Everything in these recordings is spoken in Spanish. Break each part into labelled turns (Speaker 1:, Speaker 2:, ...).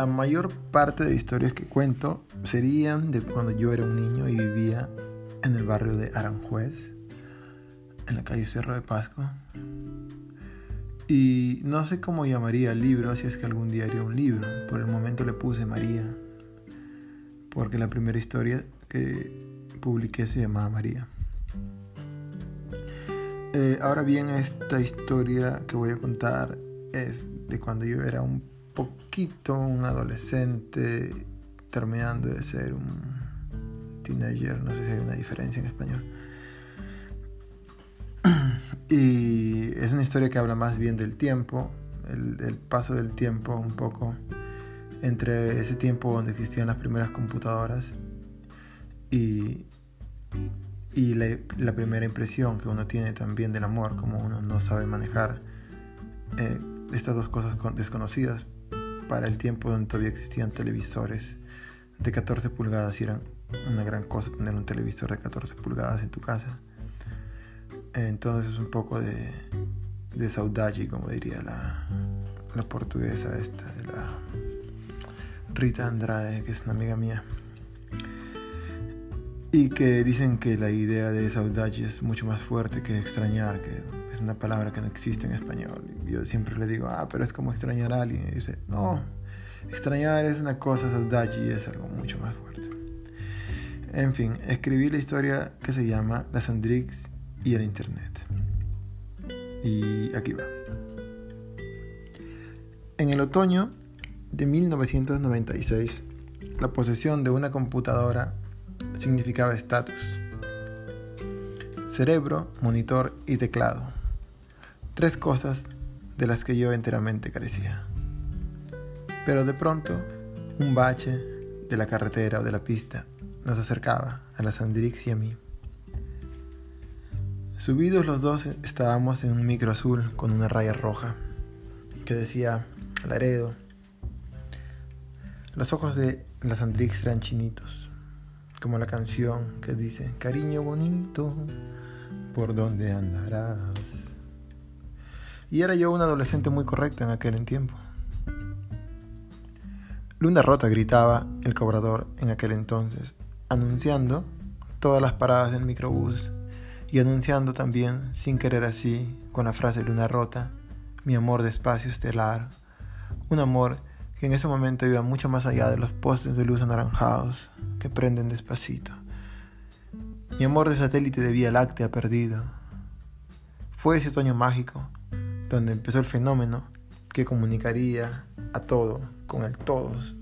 Speaker 1: La mayor parte de historias que cuento serían de cuando yo era un niño y vivía en el barrio de Aranjuez, en la calle Cerro de Pasco. Y no sé cómo llamaría el libro, si es que algún día haría un libro. Por el momento le puse María, porque la primera historia que publiqué se llamaba María. Eh, ahora bien, esta historia que voy a contar es de cuando yo era un poquito un adolescente terminando de ser un teenager, no sé si hay una diferencia en español. Y es una historia que habla más bien del tiempo, el, paso del tiempo un poco entre ese tiempo donde existían las primeras computadoras y, y la, primera impresión que uno tiene también del amor, como uno no sabe manejar eh, estas dos cosas desconocidas para el tiempo donde todavía existían televisores de 14 pulgadas y era una gran cosa tener un televisor de 14 pulgadas en tu casa. Entonces un poco de, de saudade, como diría la, portuguesa esta, de la Rita Andrade, que es una amiga mía. Y que dicen que la idea de saudade es mucho más fuerte que extrañar, que es una palabra que no existe en español. Y yo siempre le digo, ah, pero es como extrañar a alguien. Y dice, no, extrañar es una cosa, saudade es algo mucho más fuerte. En fin, escribí la historia que se llama La Sandrix y el Internet. Y aquí va. En el otoño de 1996, la posesión de una computadora significaba estatus. Cerebro, monitor y teclado. Tres cosas de las que yo enteramente carecía. Pero de pronto, un bache de la carretera o de la pista nos acercaba a la Sandrix y a mí. Subidos los dos estábamos en un micro azul con una raya roja que decía Laredo. Los ojos de la Sandrix eran chinitos, como la canción que dice Cariño bonito, ¿por dónde andarás? Y era yo un adolescente muy correcto en aquel tiempo. Luna Rota gritaba el cobrador en aquel entonces, anunciando todas las paradas del microbús y anunciando también, sin querer así, con la frase luna rota, mi amor de espacio estelar, un amor que en ese momento iba mucho más allá de los postes de luz anaranjados que prenden despacito. Mi amor de satélite de Vía Láctea perdido. Fue ese otoño mágico donde empezó el fenómeno que comunicaría a todo con el todos.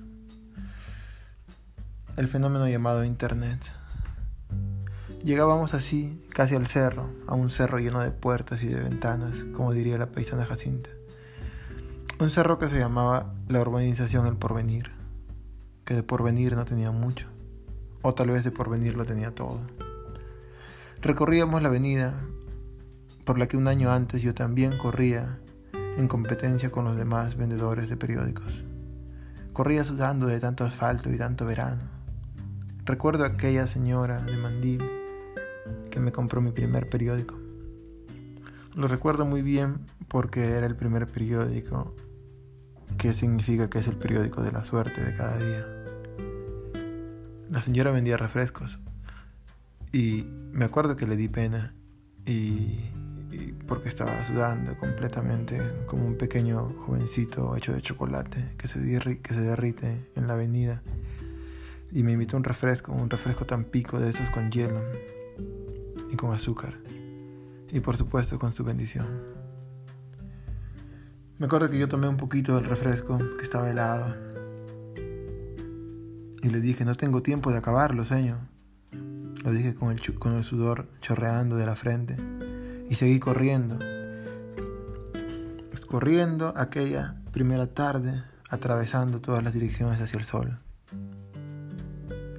Speaker 1: El fenómeno llamado Internet. Llegábamos así, casi al cerro, a un cerro lleno de puertas y de ventanas, como diría la paisana Jacinta. Un cerro que se llamaba la urbanización El Porvenir, que de porvenir no tenía mucho, o tal vez de porvenir lo tenía todo. Recorríamos la avenida por la que un año antes yo también corría en competencia con los demás vendedores de periódicos. Corría sudando de tanto asfalto y tanto verano. Recuerdo a aquella señora de mandil que me compró mi primer periódico. Lo recuerdo muy bien porque era el primer periódico que significa que es el periódico de la suerte de cada día. La señora vendía refrescos y me acuerdo que le di pena y, porque estaba sudando completamente como un pequeño jovencito hecho de chocolate que se, derrite en la avenida y me invitó un refresco, un refresco tan pico de esos con hielo y con azúcar. Y por supuesto con su bendición. Me acuerdo que yo tomé un poquito del refresco que estaba helado. Y le dije, no tengo tiempo de acabarlo, señor. Lo dije con el sudor chorreando de la frente. Y seguí corriendo. Corriendo aquella primera tarde, atravesando todas las direcciones hacia el sol.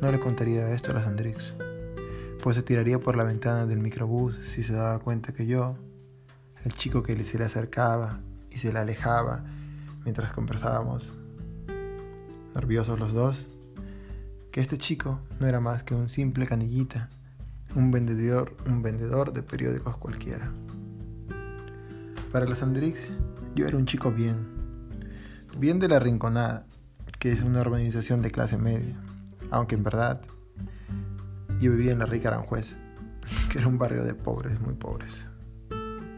Speaker 1: No le contaría esto a las Andrix pues se tiraría por la ventana del microbús si se daba cuenta que yo, el chico que se le acercaba y se le alejaba mientras conversábamos, nerviosos los dos, que este chico no era más que un simple canillita, un vendedor, un vendedor de periódicos cualquiera. Para la Sandrix, yo era un chico bien, bien de la rinconada, que es una organización de clase media, aunque en verdad yo vivía en la rica Aranjuez, que era un barrio de pobres, muy pobres.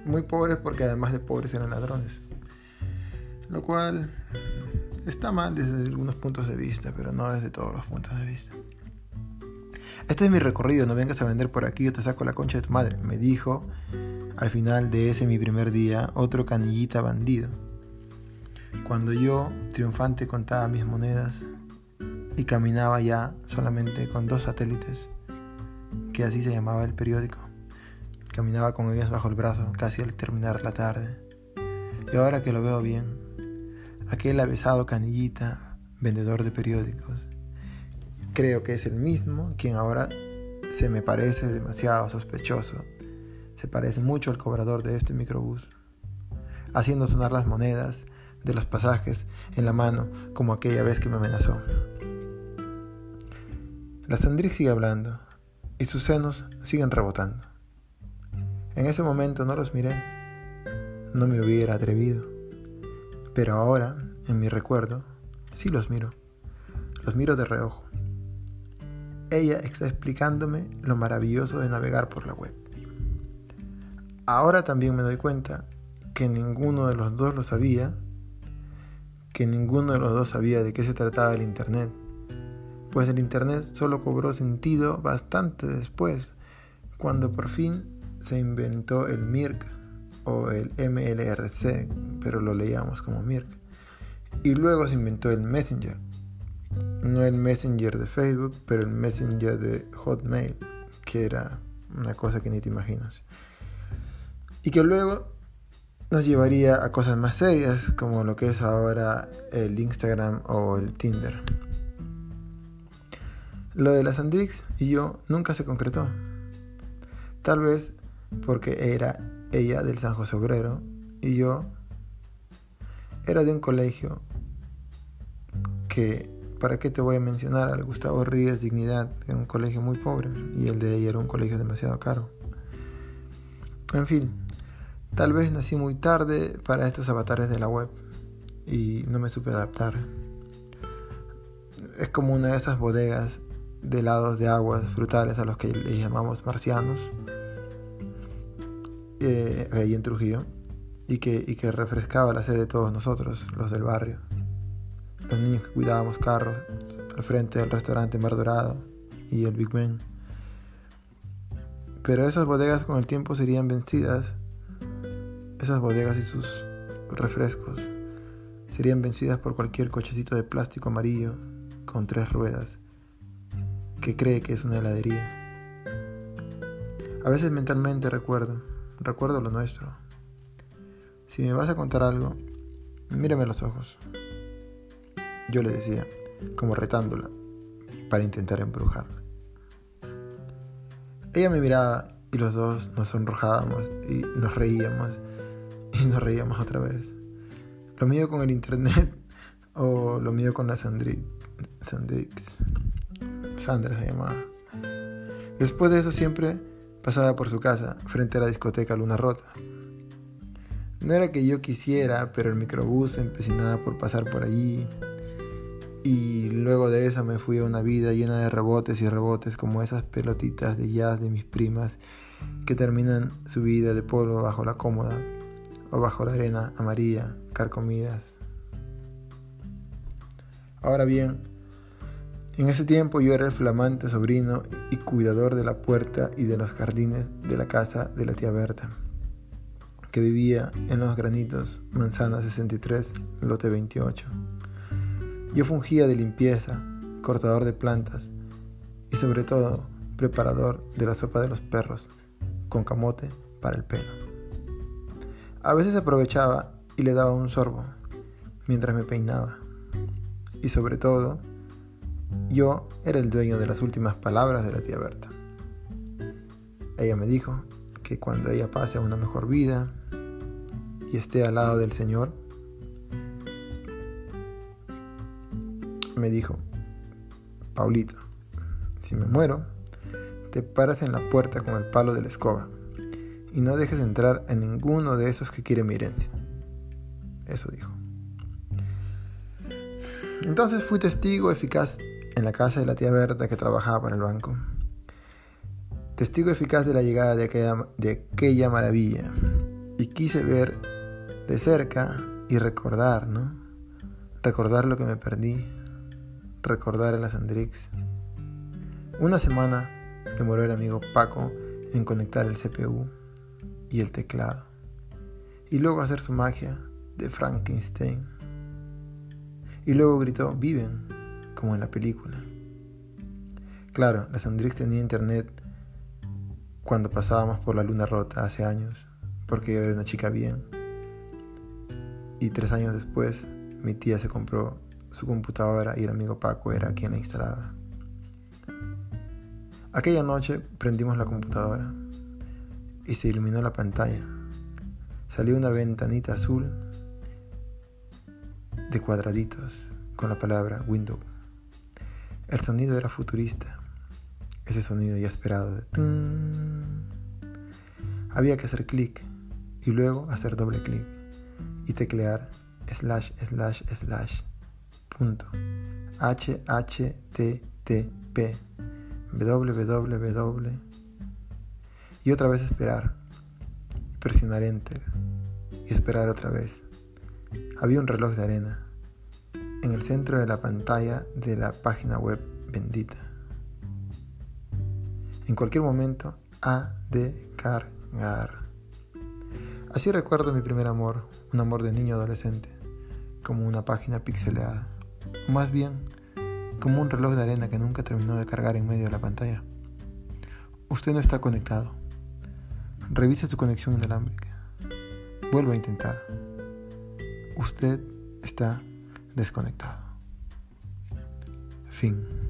Speaker 1: Muy pobres porque además de pobres eran ladrones. Lo cual está mal desde algunos puntos de vista, pero no desde todos los puntos de vista. Este es mi recorrido, no vengas a vender por aquí, yo te saco la concha de tu madre, me dijo al final de ese mi primer día otro canillita bandido. Cuando yo, triunfante, contaba mis monedas y caminaba ya solamente con dos satélites, que así se llamaba el periódico. Caminaba con ellos bajo el brazo casi al terminar la tarde. Y ahora que lo veo bien, aquel avesado canillita, vendedor de periódicos, creo que es el mismo quien ahora se me parece demasiado sospechoso. Se parece mucho al cobrador de este microbús, haciendo sonar las monedas de los pasajes en la mano como aquella vez que me amenazó. La Sandrix sigue hablando y sus senos siguen rebotando. En ese momento no los miré, no me hubiera atrevido, pero ahora, en mi recuerdo, sí los miro, los miro de reojo. Ella está explicándome lo maravilloso de navegar por la web. Ahora también me doy cuenta que ninguno de los dos lo sabía, que ninguno de los dos sabía de qué se trataba el Internet, pues el Internet solo cobró sentido bastante después, cuando por fin se inventó el MIRC o el MLRC, pero lo leíamos como MIRC, y luego se inventó el Messenger, no el Messenger de Facebook, pero el Messenger de Hotmail, que era una cosa que ni te imaginas. Y que luego nos llevaría a cosas más serias, como lo que es ahora el Instagram o el Tinder. Lo de la Sandrix y yo nunca se concretó. Tal vez porque era ella del San José Obrero y yo era de un colegio que ¿Para qué te voy a mencionar al Gustavo Ríos Dignidad, era un colegio muy pobre, y el de ella era un colegio demasiado caro? En fin, tal vez nací muy tarde para estos avatares de la web y no me supe adaptar. Es como una de esas bodegas de helados de aguas frutales a los que le llamamos marcianos, eh, ahí en Trujillo, y que refrescaba la sed de todos nosotros, los del barrio los niños que cuidábamos carros al frente del restaurante Mar Dorado y el Big Ben. Pero esas bodegas con el tiempo serían vencidas, esas bodegas y sus refrescos serían vencidas por cualquier cochecito de plástico amarillo con tres ruedas que cree que es una heladería. A veces mentalmente recuerdo, recuerdo lo nuestro. Si me vas a contar algo, mírame los ojos. Yo le decía, como retándola, para intentar embrujarla. Ella me miraba y los dos nos sonrojábamos y nos reíamos y nos reíamos otra vez. Lo mío con el internet o lo mío con la Sandrix. Sandrix. Sandra se llamaba. Después de eso siempre pasaba por su casa, frente a la discoteca Luna Rota. No era que yo quisiera, pero el microbús empecinaba por pasar por allí y luego de eso me fui a una vida llena de rebotes y rebotes como esas pelotitas de jazz de mis primas que terminan su vida de polvo bajo la cómoda o bajo la arena amarilla, carcomidas. Ahora bien, en ese tiempo yo era el flamante sobrino y cuidador de la puerta y de los jardines de la casa de la tía Berta, que vivía en los granitos, manzana 63, lote 28. Yo fungía de limpieza, cortador de plantas y sobre todo preparador de la sopa de los perros con camote para el pelo. A veces aprovechaba y le daba un sorbo mientras me peinaba. Y sobre todo, yo era el dueño de las últimas palabras de la tía Berta. Ella me dijo que cuando ella pase a una mejor vida y esté al lado del Señor, me dijo, Paulito, si me muero, te paras en la puerta con el palo de la escoba y no dejes entrar a ninguno de esos que quieren mi herencia. Eso dijo. Entonces fui testigo eficaz en la casa de la tía Berta que trabajaba para el banco. Testigo eficaz de la llegada de aquella, de aquella maravilla. Y quise ver de cerca y recordar, ¿no? Recordar lo que me perdí. Recordar a las Andrix. Una semana demoró el amigo Paco en conectar el CPU y el teclado. Y luego hacer su magia de Frankenstein. Y luego gritó, viven, como en la película. Claro, la Sandrix tenía internet cuando pasábamos por la luna rota hace años, porque yo era una chica bien. Y tres años después, mi tía se compró su computadora y el amigo Paco era quien la instalaba. Aquella noche prendimos la computadora y se iluminó la pantalla. Salió una ventanita azul de cuadraditos con la palabra window. El sonido era futurista, ese sonido ya esperado de Había que hacer clic y luego hacer doble clic y teclear slash slash slash http www y otra vez esperar. Presionar enter. Y esperar otra vez. Había un reloj de arena en el centro de la pantalla de la página web bendita. En cualquier momento ha de cargar. Así recuerdo mi primer amor, un amor de niño adolescente, como una página pixeleada, más bien como un reloj de arena que nunca terminó de cargar en medio de la pantalla. Usted no está conectado. Revise su conexión inalámbrica. Vuelva a intentar usted está desconectado. Fin.